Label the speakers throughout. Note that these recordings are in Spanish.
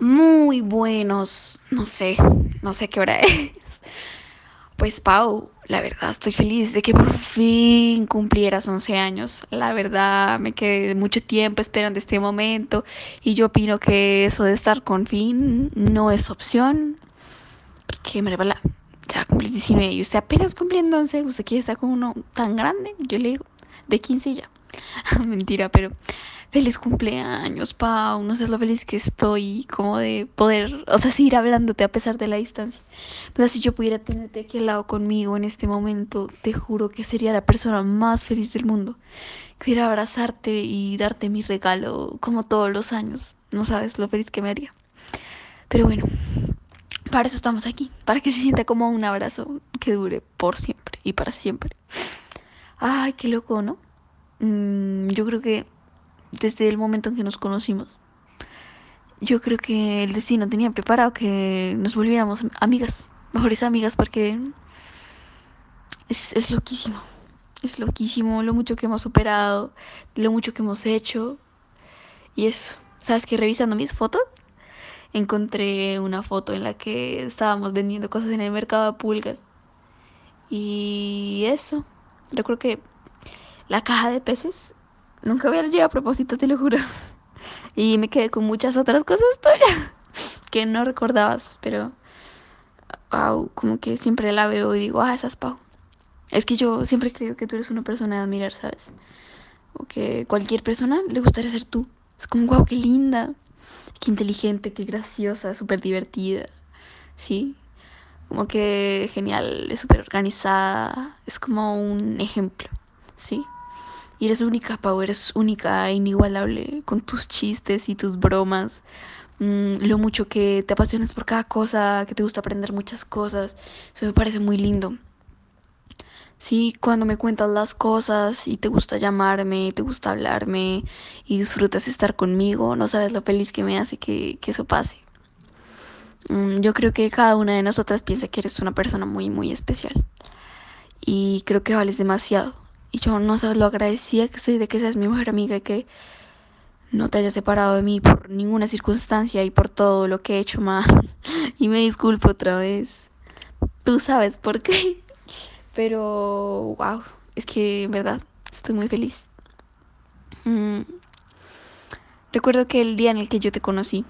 Speaker 1: muy buenos. No sé, no sé qué hora es. Pues Pau, la verdad estoy feliz de que por fin cumplieras 11 años. La verdad me quedé mucho tiempo esperando este momento y yo opino que eso de estar con fin no es opción. Porque me la ya cumplí 19 y usted apenas cumpliendo 11, usted quiere estar con uno tan grande. Yo le digo, de 15 ya. Mentira, pero feliz cumpleaños, Pau. No sé lo feliz que estoy, como de poder, o sea, seguir hablándote a pesar de la distancia. Pero si yo pudiera tenerte aquí al lado conmigo en este momento, te juro que sería la persona más feliz del mundo. Quiero abrazarte y darte mi regalo, como todos los años. No sabes lo feliz que me haría. Pero bueno, para eso estamos aquí, para que se sienta como un abrazo que dure por siempre y para siempre. Ay, qué loco, ¿no? Mm, yo creo que desde el momento en que nos conocimos, yo creo que el destino tenía preparado que nos volviéramos amigas, mejores amigas, porque es, es loquísimo. Es loquísimo lo mucho que hemos superado, lo mucho que hemos hecho. Y eso, ¿sabes que Revisando mis fotos, encontré una foto en la que estábamos vendiendo cosas en el mercado de pulgas. Y eso, recuerdo que la caja de peces nunca hubiera llegado a propósito, te lo juro. Y me quedé con muchas otras cosas tuyas que no recordabas, pero wow, como que siempre la veo y digo, ah, esa es Pau. Es que yo siempre creo que tú eres una persona de admirar, ¿sabes? O que cualquier persona le gustaría ser tú. Es como, wow, qué linda, qué inteligente, qué graciosa, súper divertida. ¿Sí? Como que genial, es súper organizada. Es como un ejemplo, ¿sí? Y eres única, Pau, eres única e inigualable con tus chistes y tus bromas. Mm, lo mucho que te apasionas por cada cosa, que te gusta aprender muchas cosas. Eso me parece muy lindo. Sí, cuando me cuentas las cosas y te gusta llamarme, te gusta hablarme y disfrutas estar conmigo, no sabes lo feliz que me hace que, que eso pase. Mm, yo creo que cada una de nosotras piensa que eres una persona muy, muy especial. Y creo que vales demasiado. Y yo no sabes lo agradecida que soy de que seas mi mejor amiga y que no te hayas separado de mí por ninguna circunstancia y por todo lo que he hecho mal. Y me disculpo otra vez. Tú sabes por qué. Pero, wow, es que en verdad estoy muy feliz. Mm. Recuerdo que el día en el que yo te conocí,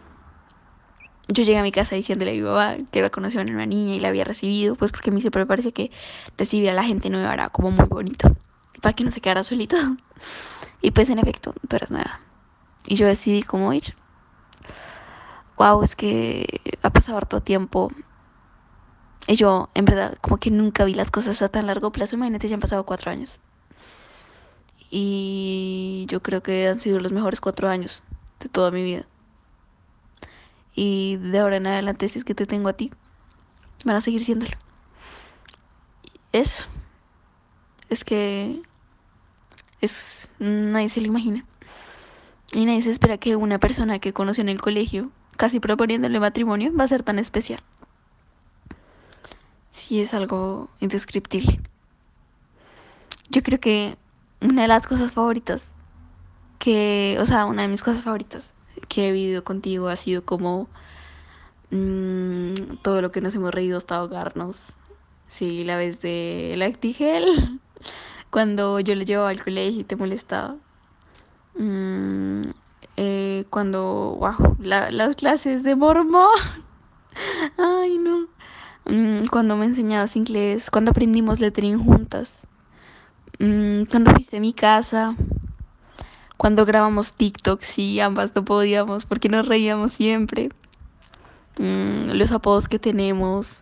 Speaker 1: yo llegué a mi casa diciéndole a mi mamá que había conocido a una niña y la había recibido, pues porque a mí siempre me parece que recibir a la gente nueva era como muy bonito para que no se quedara solito. Y pues en efecto, tú eras nueva. Y yo decidí cómo ir. Wow, es que ha pasado harto tiempo. Y yo, en verdad, como que nunca vi las cosas a tan largo plazo. Imagínate, ya han pasado cuatro años. Y yo creo que han sido los mejores cuatro años de toda mi vida. Y de ahora en adelante, si es que te tengo a ti, van a seguir siéndolo. Eso es que es nadie se lo imagina. Y nadie se espera que una persona que conoció en el colegio, casi proponiéndole matrimonio, va a ser tan especial. Sí, es algo indescriptible. Yo creo que una de las cosas favoritas que, o sea, una de mis cosas favoritas que he vivido contigo ha sido como mmm, todo lo que nos hemos reído hasta ahogarnos. Sí, la vez de Lactigel cuando yo le llevaba al colegio y te molestaba. Mm, eh, cuando, wow, las clases de mormón. Ay, no. Mm, cuando me enseñabas inglés, cuando aprendimos lettering juntas. Mm, cuando fuiste mi casa. Cuando grabamos TikToks y ambas no podíamos porque nos reíamos siempre. los apodos que tenemos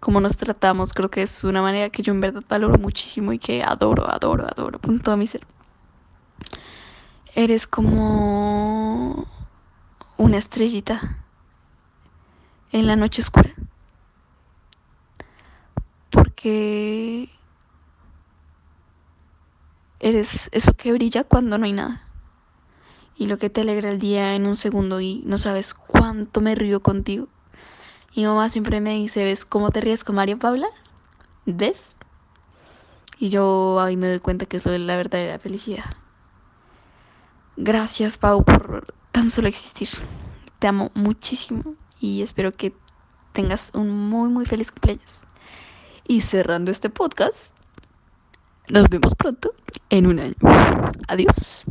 Speaker 1: cómo nos tratamos, creo que es una manera que yo en verdad valoro muchísimo y que adoro, adoro, adoro con todo mi ser. Eres como una estrellita en la noche oscura. Porque eres eso que brilla cuando no hay nada. Y lo que te alegra el día en un segundo y no sabes cuánto me río contigo. Mi mamá siempre me dice, ¿ves cómo te ríes con María Paula? ¿Ves? Y yo ahí me doy cuenta que es la verdadera felicidad. Gracias, Pau, por tan solo existir. te amo muchísimo y espero que tengas un muy, muy feliz cumpleaños. Y cerrando este podcast, nos vemos pronto en un año. Adiós.